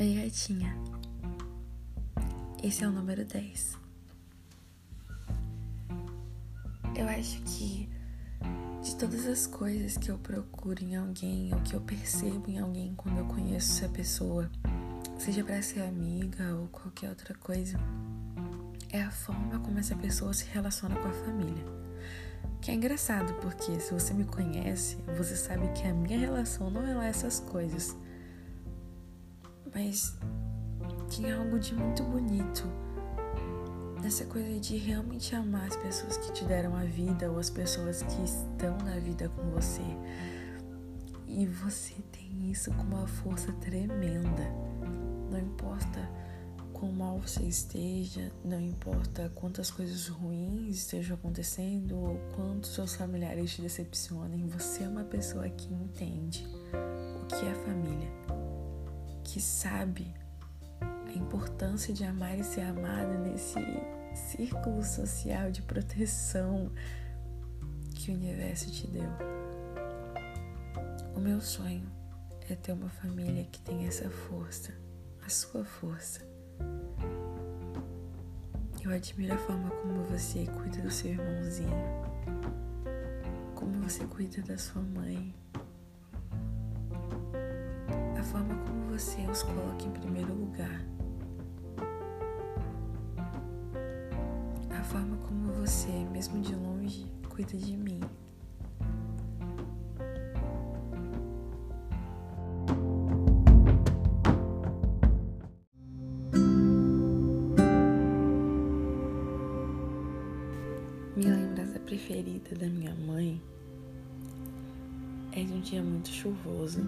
Oi, gatinha. Esse é o número 10. Eu acho que de todas as coisas que eu procuro em alguém ou que eu percebo em alguém quando eu conheço essa pessoa, seja para ser amiga ou qualquer outra coisa, é a forma como essa pessoa se relaciona com a família. Que é engraçado, porque se você me conhece, você sabe que a minha relação não é lá essas coisas. Mas tinha algo de muito bonito nessa coisa de realmente amar as pessoas que te deram a vida ou as pessoas que estão na vida com você. E você tem isso com uma força tremenda. Não importa quão mal você esteja, não importa quantas coisas ruins estejam acontecendo ou quantos seus familiares te decepcionem, você é uma pessoa que entende o que é que sabe a importância de amar e ser amada nesse círculo social de proteção que o universo te deu. O meu sonho é ter uma família que tem essa força, a sua força. Eu admiro a forma como você cuida do seu irmãozinho, como você cuida da sua mãe, você os coloca em primeiro lugar. a forma como você, mesmo de longe, cuida de mim. Minha lembrança preferida da minha mãe é de um dia muito chuvoso.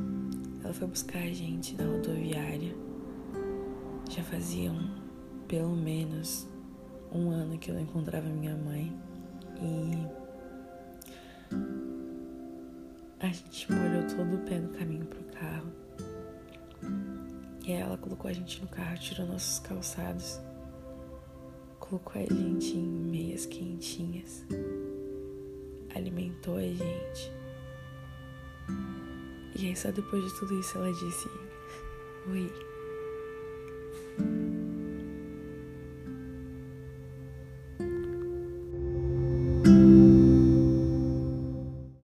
Ela foi buscar a gente na rodoviária. Já faziam pelo menos um ano que eu não encontrava minha mãe e a gente molhou todo o pé no caminho pro carro. E ela colocou a gente no carro, tirou nossos calçados, colocou a gente em meias quentinhas, alimentou a gente. E aí, só depois de tudo isso, ela disse: Oi. thank